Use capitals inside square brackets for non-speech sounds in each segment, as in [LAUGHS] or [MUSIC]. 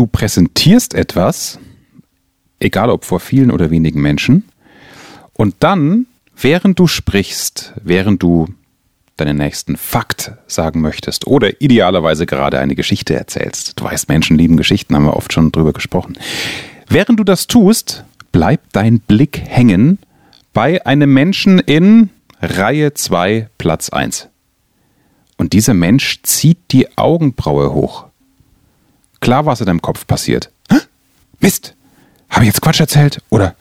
Du präsentierst etwas, egal ob vor vielen oder wenigen Menschen, und dann, während du sprichst, während du deinen nächsten Fakt sagen möchtest oder idealerweise gerade eine Geschichte erzählst. Du weißt, Menschen lieben Geschichten, haben wir oft schon drüber gesprochen. Während du das tust, bleibt dein Blick hängen bei einem Menschen in Reihe 2, Platz 1. Und dieser Mensch zieht die Augenbraue hoch. Klar, was in deinem Kopf passiert. Mist! Habe ich jetzt Quatsch erzählt? Oder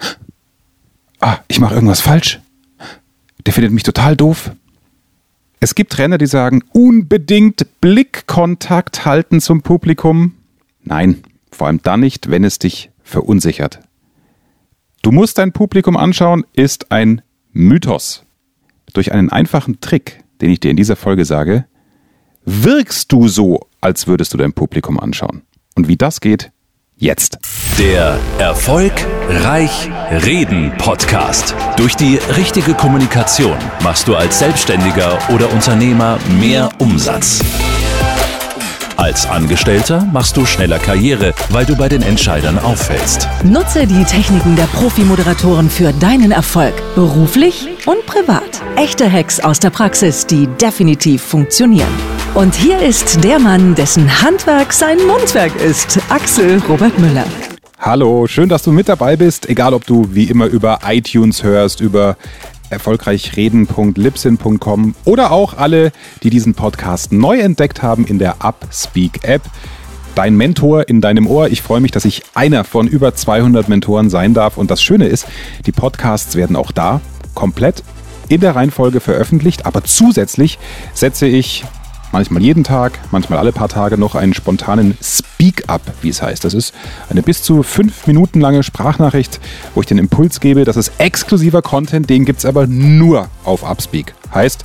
ah, ich mache irgendwas falsch? Der findet mich total doof. Es gibt Trainer, die sagen, unbedingt Blickkontakt halten zum Publikum. Nein, vor allem dann nicht, wenn es dich verunsichert. Du musst dein Publikum anschauen, ist ein Mythos. Durch einen einfachen Trick, den ich dir in dieser Folge sage, wirkst du so, als würdest du dein Publikum anschauen. Und wie das geht, jetzt. Der Erfolgreich Reden Podcast. Durch die richtige Kommunikation machst du als Selbstständiger oder Unternehmer mehr Umsatz. Als Angestellter machst du schneller Karriere, weil du bei den Entscheidern auffällst. Nutze die Techniken der Profi-Moderatoren für deinen Erfolg, beruflich und privat. Echte Hacks aus der Praxis, die definitiv funktionieren. Und hier ist der Mann, dessen Handwerk sein Mundwerk ist, Axel Robert Müller. Hallo, schön, dass du mit dabei bist, egal ob du wie immer über iTunes hörst, über erfolgreichreden.lipsin.com oder auch alle, die diesen Podcast neu entdeckt haben in der Upspeak App. Dein Mentor in deinem Ohr. Ich freue mich, dass ich einer von über 200 Mentoren sein darf. Und das Schöne ist, die Podcasts werden auch da komplett in der Reihenfolge veröffentlicht, aber zusätzlich setze ich manchmal jeden Tag, manchmal alle paar Tage noch einen spontanen Speak-up, wie es heißt. Das ist eine bis zu fünf Minuten lange Sprachnachricht, wo ich den Impuls gebe, das ist exklusiver Content, den gibt es aber nur auf Upspeak. Heißt,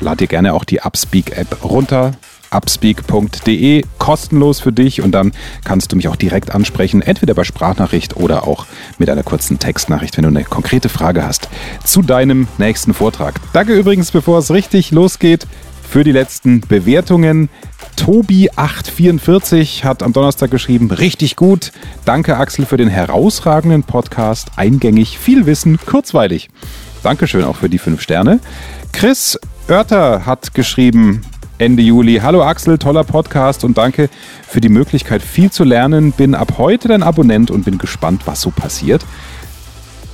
lad dir gerne auch die Upspeak-App runter, upspeak.de, kostenlos für dich und dann kannst du mich auch direkt ansprechen, entweder bei Sprachnachricht oder auch mit einer kurzen Textnachricht, wenn du eine konkrete Frage hast zu deinem nächsten Vortrag. Danke übrigens, bevor es richtig losgeht, für die letzten Bewertungen. Tobi844 hat am Donnerstag geschrieben, richtig gut. Danke Axel für den herausragenden Podcast. Eingängig, viel Wissen, kurzweilig. Dankeschön auch für die fünf Sterne. Chris Oerter hat geschrieben, Ende Juli. Hallo Axel, toller Podcast und danke für die Möglichkeit, viel zu lernen. Bin ab heute dein Abonnent und bin gespannt, was so passiert.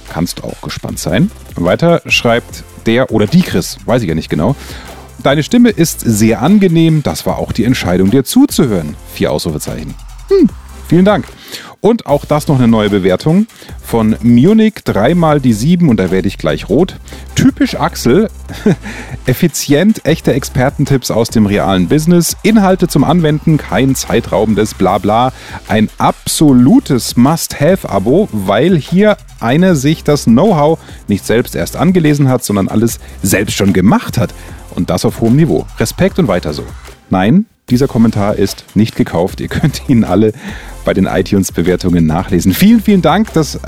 Kannst auch gespannt sein. Weiter schreibt der oder die Chris, weiß ich ja nicht genau. Deine Stimme ist sehr angenehm. Das war auch die Entscheidung, dir zuzuhören. Vier Ausrufezeichen. Hm, vielen Dank. Und auch das noch eine neue Bewertung von Munich, dreimal die sieben und da werde ich gleich rot. Typisch Axel, [LAUGHS] effizient, echte Expertentipps aus dem realen Business, Inhalte zum Anwenden, kein zeitraubendes Blabla, ein absolutes Must-Have-Abo, weil hier einer sich das Know-how nicht selbst erst angelesen hat, sondern alles selbst schon gemacht hat. Und das auf hohem Niveau. Respekt und weiter so. Nein, dieser Kommentar ist nicht gekauft. Ihr [LAUGHS] könnt ihn alle bei den iTunes-Bewertungen nachlesen. Vielen, vielen Dank. Das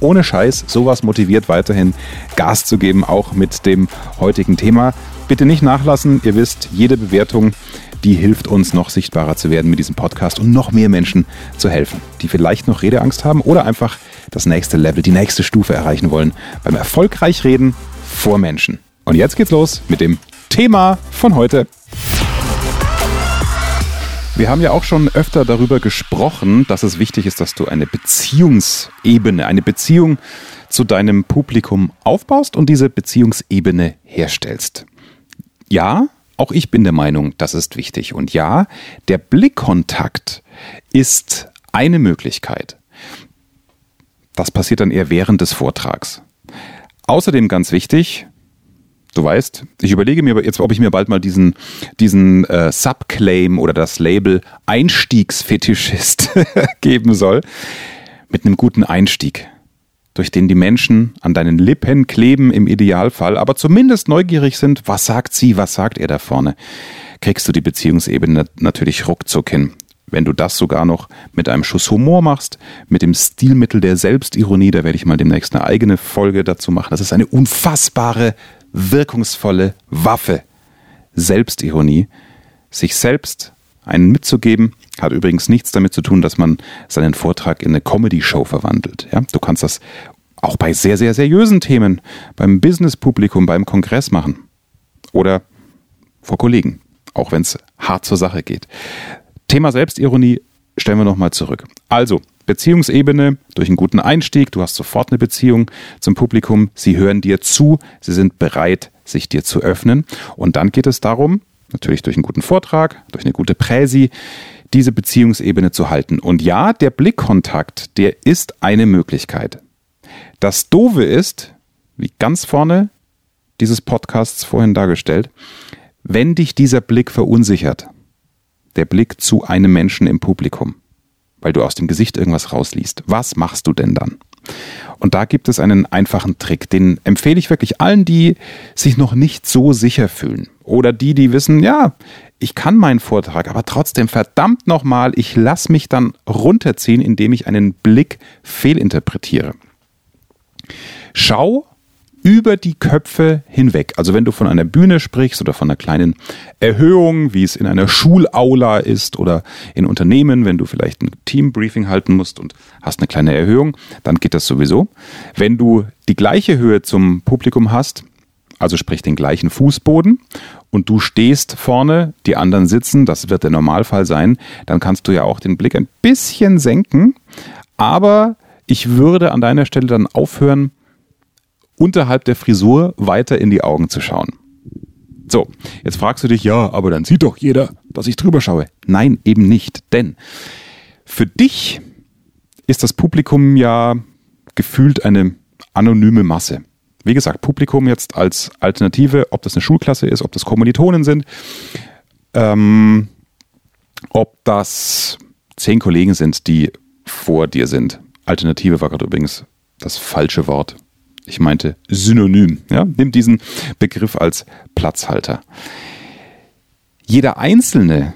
ohne Scheiß sowas motiviert weiterhin Gas zu geben, auch mit dem heutigen Thema. Bitte nicht nachlassen. Ihr wisst, jede Bewertung, die hilft uns noch sichtbarer zu werden mit diesem Podcast und noch mehr Menschen zu helfen, die vielleicht noch Redeangst haben oder einfach das nächste Level, die nächste Stufe erreichen wollen beim erfolgreich reden vor Menschen. Und jetzt geht's los mit dem Thema von heute. Wir haben ja auch schon öfter darüber gesprochen, dass es wichtig ist, dass du eine Beziehungsebene, eine Beziehung zu deinem Publikum aufbaust und diese Beziehungsebene herstellst. Ja, auch ich bin der Meinung, das ist wichtig. Und ja, der Blickkontakt ist eine Möglichkeit. Das passiert dann eher während des Vortrags. Außerdem ganz wichtig, Du weißt, ich überlege mir jetzt, ob ich mir bald mal diesen, diesen äh, Subclaim oder das Label Einstiegsfetischist [LAUGHS] geben soll. Mit einem guten Einstieg, durch den die Menschen an deinen Lippen kleben im Idealfall, aber zumindest neugierig sind, was sagt sie, was sagt er da vorne, kriegst du die Beziehungsebene natürlich ruckzuck hin. Wenn du das sogar noch mit einem Schuss Humor machst, mit dem Stilmittel der Selbstironie, da werde ich mal demnächst eine eigene Folge dazu machen. Das ist eine unfassbare wirkungsvolle Waffe. Selbstironie, sich selbst einen mitzugeben, Hat übrigens nichts damit zu tun, dass man seinen Vortrag in eine Comedy-Show verwandelt. Ja? Du kannst das auch bei sehr, sehr seriösen Themen, beim Business-Publikum, beim Kongress machen. Oder vor Kollegen, auch wenn es hart zur Sache geht. Thema Selbstironie stellen wir nochmal zurück. Also, Beziehungsebene durch einen guten Einstieg, du hast sofort eine Beziehung zum Publikum, sie hören dir zu, sie sind bereit, sich dir zu öffnen. Und dann geht es darum, natürlich durch einen guten Vortrag, durch eine gute Präsi, diese Beziehungsebene zu halten. Und ja, der Blickkontakt, der ist eine Möglichkeit. Das Dove ist, wie ganz vorne dieses Podcasts vorhin dargestellt, wenn dich dieser Blick verunsichert, der Blick zu einem Menschen im Publikum, weil du aus dem Gesicht irgendwas rausliest, was machst du denn dann? Und da gibt es einen einfachen Trick, den empfehle ich wirklich allen, die sich noch nicht so sicher fühlen. Oder die, die wissen, ja, ich kann meinen Vortrag, aber trotzdem verdammt nochmal, ich lasse mich dann runterziehen, indem ich einen Blick fehlinterpretiere. Schau über die Köpfe hinweg. Also wenn du von einer Bühne sprichst oder von einer kleinen Erhöhung, wie es in einer Schulaula ist oder in Unternehmen, wenn du vielleicht ein Teambriefing halten musst und hast eine kleine Erhöhung, dann geht das sowieso. Wenn du die gleiche Höhe zum Publikum hast, also sprich den gleichen Fußboden und du stehst vorne, die anderen sitzen, das wird der Normalfall sein, dann kannst du ja auch den Blick ein bisschen senken, aber ich würde an deiner Stelle dann aufhören, unterhalb der Frisur weiter in die Augen zu schauen. So, jetzt fragst du dich, ja, aber dann sieht doch jeder, dass ich drüber schaue. Nein, eben nicht, denn für dich ist das Publikum ja gefühlt eine anonyme Masse. Wie gesagt, Publikum jetzt als Alternative, ob das eine Schulklasse ist, ob das Kommilitonen sind, ähm, ob das zehn Kollegen sind, die vor dir sind. Alternative war gerade übrigens das falsche Wort. Ich meinte Synonym. Ja? Nimm diesen Begriff als Platzhalter. Jeder Einzelne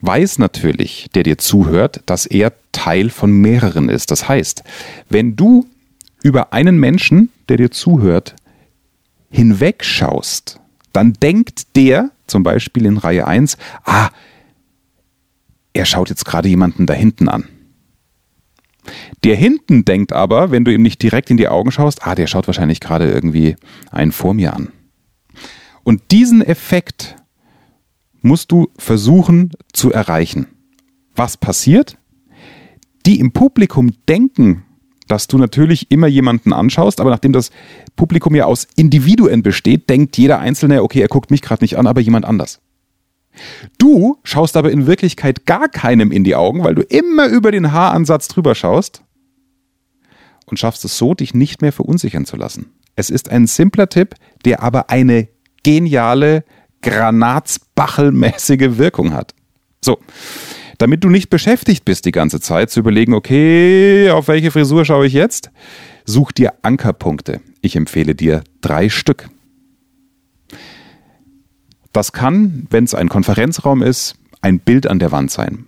weiß natürlich, der dir zuhört, dass er Teil von mehreren ist. Das heißt, wenn du über einen Menschen, der dir zuhört, hinwegschaust, dann denkt der, zum Beispiel in Reihe 1, ah, er schaut jetzt gerade jemanden da hinten an. Der hinten denkt aber, wenn du ihm nicht direkt in die Augen schaust, ah, der schaut wahrscheinlich gerade irgendwie einen vor mir an. Und diesen Effekt musst du versuchen zu erreichen. Was passiert? Die im Publikum denken, dass du natürlich immer jemanden anschaust, aber nachdem das Publikum ja aus Individuen besteht, denkt jeder Einzelne, okay, er guckt mich gerade nicht an, aber jemand anders. Du schaust aber in Wirklichkeit gar keinem in die Augen, weil du immer über den Haaransatz drüber schaust und schaffst es so, dich nicht mehr verunsichern zu lassen. Es ist ein simpler Tipp, der aber eine geniale, granatsbachelmäßige Wirkung hat. So, damit du nicht beschäftigt bist die ganze Zeit zu überlegen, okay, auf welche Frisur schaue ich jetzt, such dir Ankerpunkte. Ich empfehle dir drei Stück. Das kann, wenn es ein Konferenzraum ist, ein Bild an der Wand sein.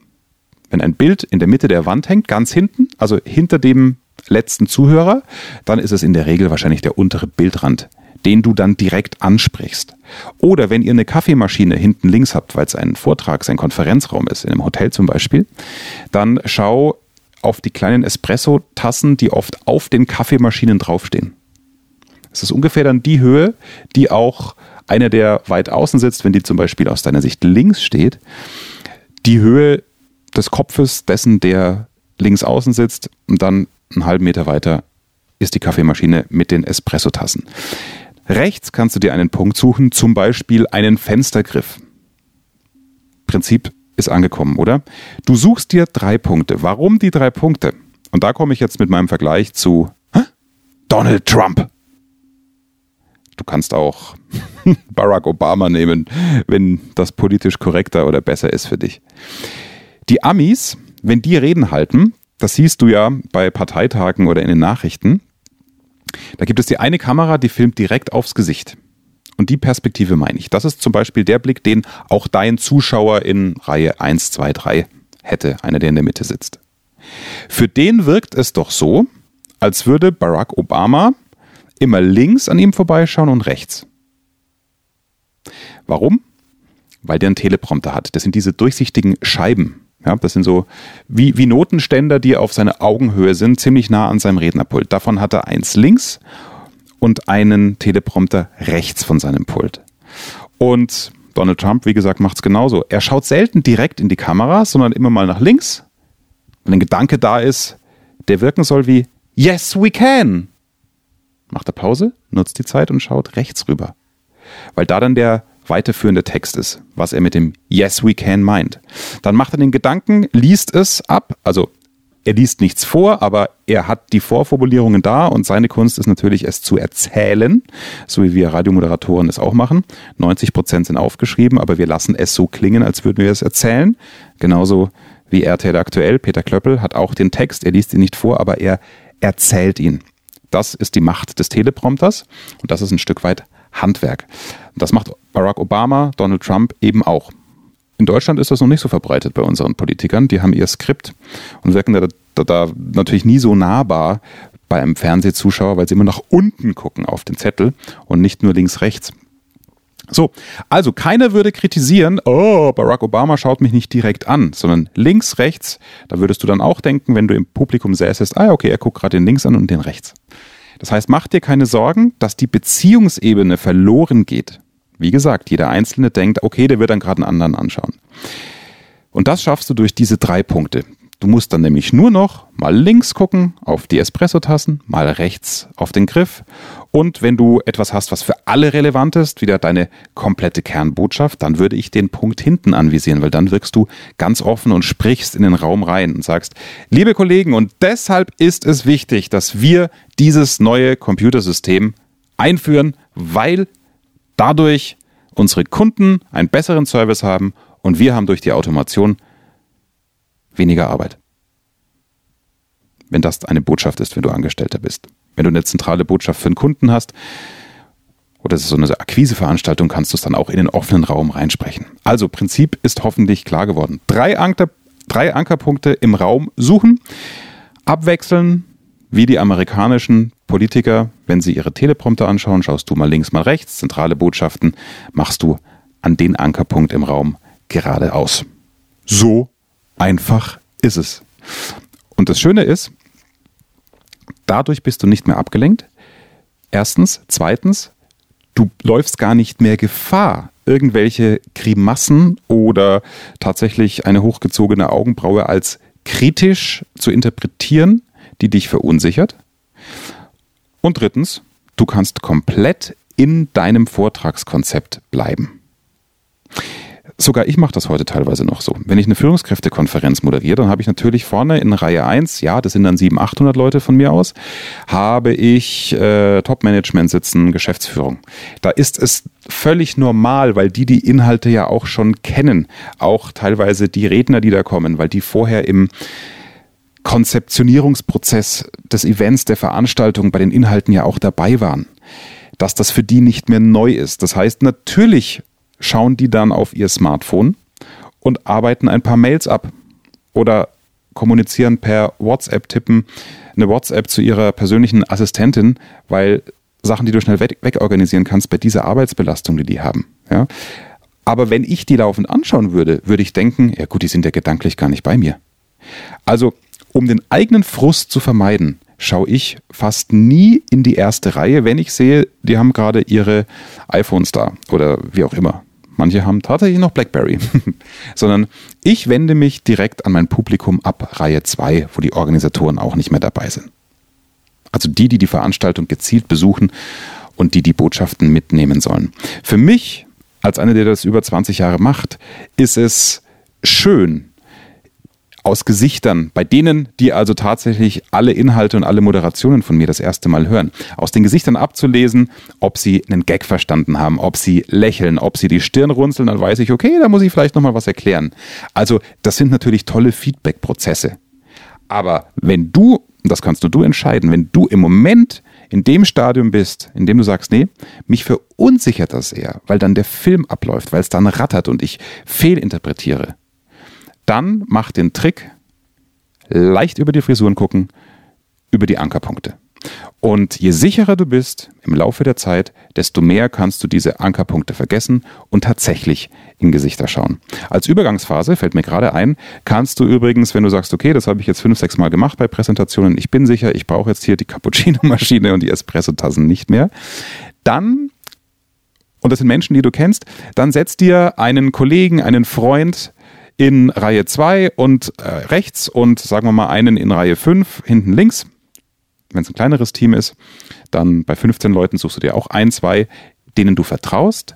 Wenn ein Bild in der Mitte der Wand hängt, ganz hinten, also hinter dem letzten Zuhörer, dann ist es in der Regel wahrscheinlich der untere Bildrand, den du dann direkt ansprichst. Oder wenn ihr eine Kaffeemaschine hinten links habt, weil es ein Vortrag, ein Konferenzraum ist, in einem Hotel zum Beispiel, dann schau auf die kleinen Espresso-Tassen, die oft auf den Kaffeemaschinen draufstehen. Es ist ungefähr dann die Höhe, die auch einer, der weit außen sitzt, wenn die zum Beispiel aus deiner Sicht links steht, die Höhe des Kopfes dessen, der links außen sitzt und dann einen halben Meter weiter ist die Kaffeemaschine mit den Espressotassen. Rechts kannst du dir einen Punkt suchen, zum Beispiel einen Fenstergriff. Prinzip ist angekommen, oder? Du suchst dir drei Punkte. Warum die drei Punkte? Und da komme ich jetzt mit meinem Vergleich zu Donald Trump. Du kannst auch [LAUGHS] Barack Obama nehmen, wenn das politisch korrekter oder besser ist für dich. Die Amis, wenn die Reden halten, das siehst du ja bei Parteitagen oder in den Nachrichten, da gibt es die eine Kamera, die filmt direkt aufs Gesicht. Und die Perspektive meine ich. Das ist zum Beispiel der Blick, den auch dein Zuschauer in Reihe 1, 2, 3 hätte, einer, der in der Mitte sitzt. Für den wirkt es doch so, als würde Barack Obama immer links an ihm vorbeischauen und rechts. Warum? Weil der einen Teleprompter hat. Das sind diese durchsichtigen Scheiben, Ja, das sind so wie, wie Notenständer, die auf seine Augenhöhe sind, ziemlich nah an seinem Rednerpult. Davon hat er eins links und einen Teleprompter rechts von seinem Pult. Und Donald Trump, wie gesagt, macht es genauso. Er schaut selten direkt in die Kamera, sondern immer mal nach links. Wenn ein Gedanke da ist, der wirken soll wie Yes, we can. Macht er Pause, nutzt die Zeit und schaut rechts rüber. Weil da dann der weiterführende Text ist, was er mit dem Yes, we can meint. Dann macht er den Gedanken, liest es ab, also er liest nichts vor, aber er hat die Vorformulierungen da und seine Kunst ist natürlich, es zu erzählen, so wie wir Radiomoderatoren es auch machen. 90 Prozent sind aufgeschrieben, aber wir lassen es so klingen, als würden wir es erzählen. Genauso wie RTL aktuell. Peter Klöppel hat auch den Text, er liest ihn nicht vor, aber er erzählt ihn. Das ist die Macht des Teleprompters und das ist ein Stück weit Handwerk. Das macht Barack Obama, Donald Trump eben auch. In Deutschland ist das noch nicht so verbreitet bei unseren Politikern. Die haben ihr Skript und wirken da, da, da natürlich nie so nahbar bei einem Fernsehzuschauer, weil sie immer nach unten gucken auf den Zettel und nicht nur links, rechts. So, also keiner würde kritisieren, oh, Barack Obama schaut mich nicht direkt an, sondern links, rechts, da würdest du dann auch denken, wenn du im Publikum säßest, ah, okay, er guckt gerade den links an und den rechts. Das heißt, mach dir keine Sorgen, dass die Beziehungsebene verloren geht. Wie gesagt, jeder Einzelne denkt, okay, der wird dann gerade einen anderen anschauen. Und das schaffst du durch diese drei Punkte. Du musst dann nämlich nur noch mal links gucken auf die Espresso-Tassen, mal rechts auf den Griff. Und wenn du etwas hast, was für alle relevant ist, wieder deine komplette Kernbotschaft, dann würde ich den Punkt hinten anvisieren, weil dann wirkst du ganz offen und sprichst in den Raum rein und sagst, liebe Kollegen, und deshalb ist es wichtig, dass wir dieses neue Computersystem einführen, weil dadurch unsere Kunden einen besseren Service haben und wir haben durch die Automation weniger Arbeit. Wenn das eine Botschaft ist, wenn du Angestellter bist. Wenn du eine zentrale Botschaft für einen Kunden hast oder es ist so eine Akquiseveranstaltung, kannst du es dann auch in den offenen Raum reinsprechen. Also Prinzip ist hoffentlich klar geworden. Drei, Anker, drei Ankerpunkte im Raum suchen, abwechseln, wie die amerikanischen Politiker, wenn sie ihre Teleprompter anschauen, schaust du mal links, mal rechts, zentrale Botschaften, machst du an den Ankerpunkt im Raum geradeaus. So einfach ist es. Und das Schöne ist, dadurch bist du nicht mehr abgelenkt. Erstens. Zweitens, du läufst gar nicht mehr Gefahr, irgendwelche Grimassen oder tatsächlich eine hochgezogene Augenbraue als kritisch zu interpretieren, die dich verunsichert. Und drittens, du kannst komplett in deinem Vortragskonzept bleiben. Sogar ich mache das heute teilweise noch so. Wenn ich eine Führungskräftekonferenz moderiere, dann habe ich natürlich vorne in Reihe 1, ja, das sind dann 700, 800 Leute von mir aus, habe ich äh, Top-Management sitzen, Geschäftsführung. Da ist es völlig normal, weil die die Inhalte ja auch schon kennen. Auch teilweise die Redner, die da kommen, weil die vorher im Konzeptionierungsprozess des Events, der Veranstaltung bei den Inhalten ja auch dabei waren, dass das für die nicht mehr neu ist. Das heißt, natürlich schauen die dann auf ihr Smartphone und arbeiten ein paar Mails ab oder kommunizieren per WhatsApp, tippen eine WhatsApp zu ihrer persönlichen Assistentin, weil Sachen, die du schnell weg, wegorganisieren kannst, bei dieser Arbeitsbelastung, die die haben. Ja? Aber wenn ich die laufend anschauen würde, würde ich denken, ja gut, die sind ja gedanklich gar nicht bei mir. Also um den eigenen Frust zu vermeiden, schaue ich fast nie in die erste Reihe, wenn ich sehe, die haben gerade ihre iPhones da oder wie auch immer. Manche haben tatsächlich noch BlackBerry. [LAUGHS] Sondern ich wende mich direkt an mein Publikum ab Reihe 2, wo die Organisatoren auch nicht mehr dabei sind. Also die, die die Veranstaltung gezielt besuchen und die die Botschaften mitnehmen sollen. Für mich, als einer, der das über 20 Jahre macht, ist es schön, aus Gesichtern, bei denen, die also tatsächlich alle Inhalte und alle Moderationen von mir das erste Mal hören, aus den Gesichtern abzulesen, ob sie einen Gag verstanden haben, ob sie lächeln, ob sie die Stirn runzeln, dann weiß ich, okay, da muss ich vielleicht nochmal was erklären. Also, das sind natürlich tolle Feedback-Prozesse. Aber wenn du, das kannst nur du entscheiden, wenn du im Moment in dem Stadium bist, in dem du sagst, nee, mich verunsichert das eher, weil dann der Film abläuft, weil es dann rattert und ich fehlinterpretiere, dann mach den Trick, leicht über die Frisuren gucken, über die Ankerpunkte. Und je sicherer du bist im Laufe der Zeit, desto mehr kannst du diese Ankerpunkte vergessen und tatsächlich in Gesichter schauen. Als Übergangsphase fällt mir gerade ein, kannst du übrigens, wenn du sagst, okay, das habe ich jetzt fünf, sechs Mal gemacht bei Präsentationen, ich bin sicher, ich brauche jetzt hier die Cappuccino-Maschine und die Espresso-Tassen nicht mehr, dann und das sind Menschen, die du kennst, dann setz dir einen Kollegen, einen Freund in Reihe 2 und äh, rechts und sagen wir mal einen in Reihe 5 hinten links. Wenn es ein kleineres Team ist, dann bei 15 Leuten suchst du dir auch ein, zwei, denen du vertraust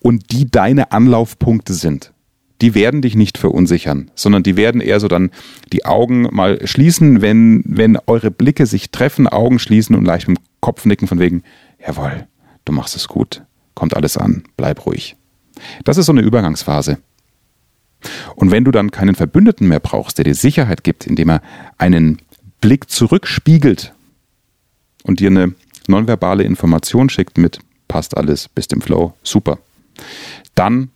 und die deine Anlaufpunkte sind. Die werden dich nicht verunsichern, sondern die werden eher so dann die Augen mal schließen, wenn, wenn eure Blicke sich treffen, Augen schließen und leicht mit dem Kopf nicken von wegen, jawohl, du machst es gut, kommt alles an, bleib ruhig. Das ist so eine Übergangsphase. Und wenn du dann keinen Verbündeten mehr brauchst, der dir Sicherheit gibt, indem er einen Blick zurückspiegelt und dir eine nonverbale Information schickt mit passt alles, bist im Flow, super, dann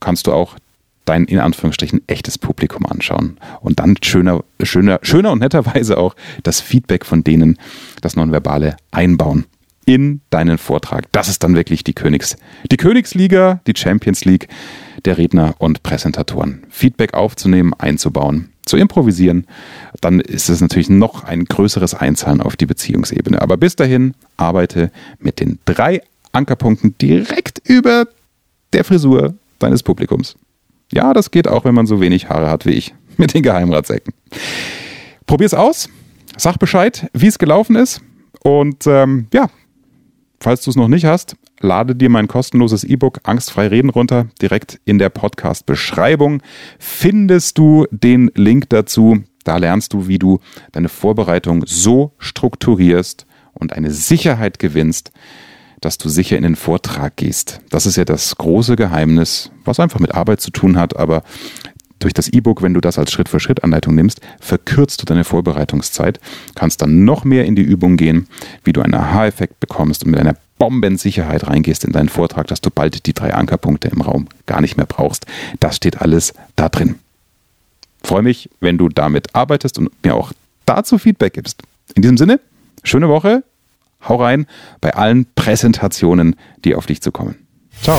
kannst du auch dein in Anführungsstrichen echtes Publikum anschauen. Und dann schöner, schöner, schöner und netterweise auch das Feedback von denen, das Nonverbale einbauen in deinen Vortrag. Das ist dann wirklich die Königs, die Königsliga, die Champions League der Redner und Präsentatoren. Feedback aufzunehmen, einzubauen, zu improvisieren, dann ist es natürlich noch ein größeres Einzahlen auf die Beziehungsebene. Aber bis dahin arbeite mit den drei Ankerpunkten direkt über der Frisur deines Publikums. Ja, das geht auch, wenn man so wenig Haare hat wie ich [LAUGHS] mit den Geheimratsecken. Probier's aus, sag Bescheid, wie es gelaufen ist und ähm, ja, Falls du es noch nicht hast, lade dir mein kostenloses E-Book Angstfrei Reden runter. Direkt in der Podcast-Beschreibung findest du den Link dazu. Da lernst du, wie du deine Vorbereitung so strukturierst und eine Sicherheit gewinnst, dass du sicher in den Vortrag gehst. Das ist ja das große Geheimnis, was einfach mit Arbeit zu tun hat, aber durch das E-Book, wenn du das als Schritt-für-Schritt-Anleitung nimmst, verkürzt du deine Vorbereitungszeit, kannst dann noch mehr in die Übung gehen, wie du einen Aha-Effekt bekommst und mit einer Bombensicherheit reingehst in deinen Vortrag, dass du bald die drei Ankerpunkte im Raum gar nicht mehr brauchst. Das steht alles da drin. Freue mich, wenn du damit arbeitest und mir auch dazu Feedback gibst. In diesem Sinne, schöne Woche, hau rein bei allen Präsentationen, die auf dich zukommen. Ciao.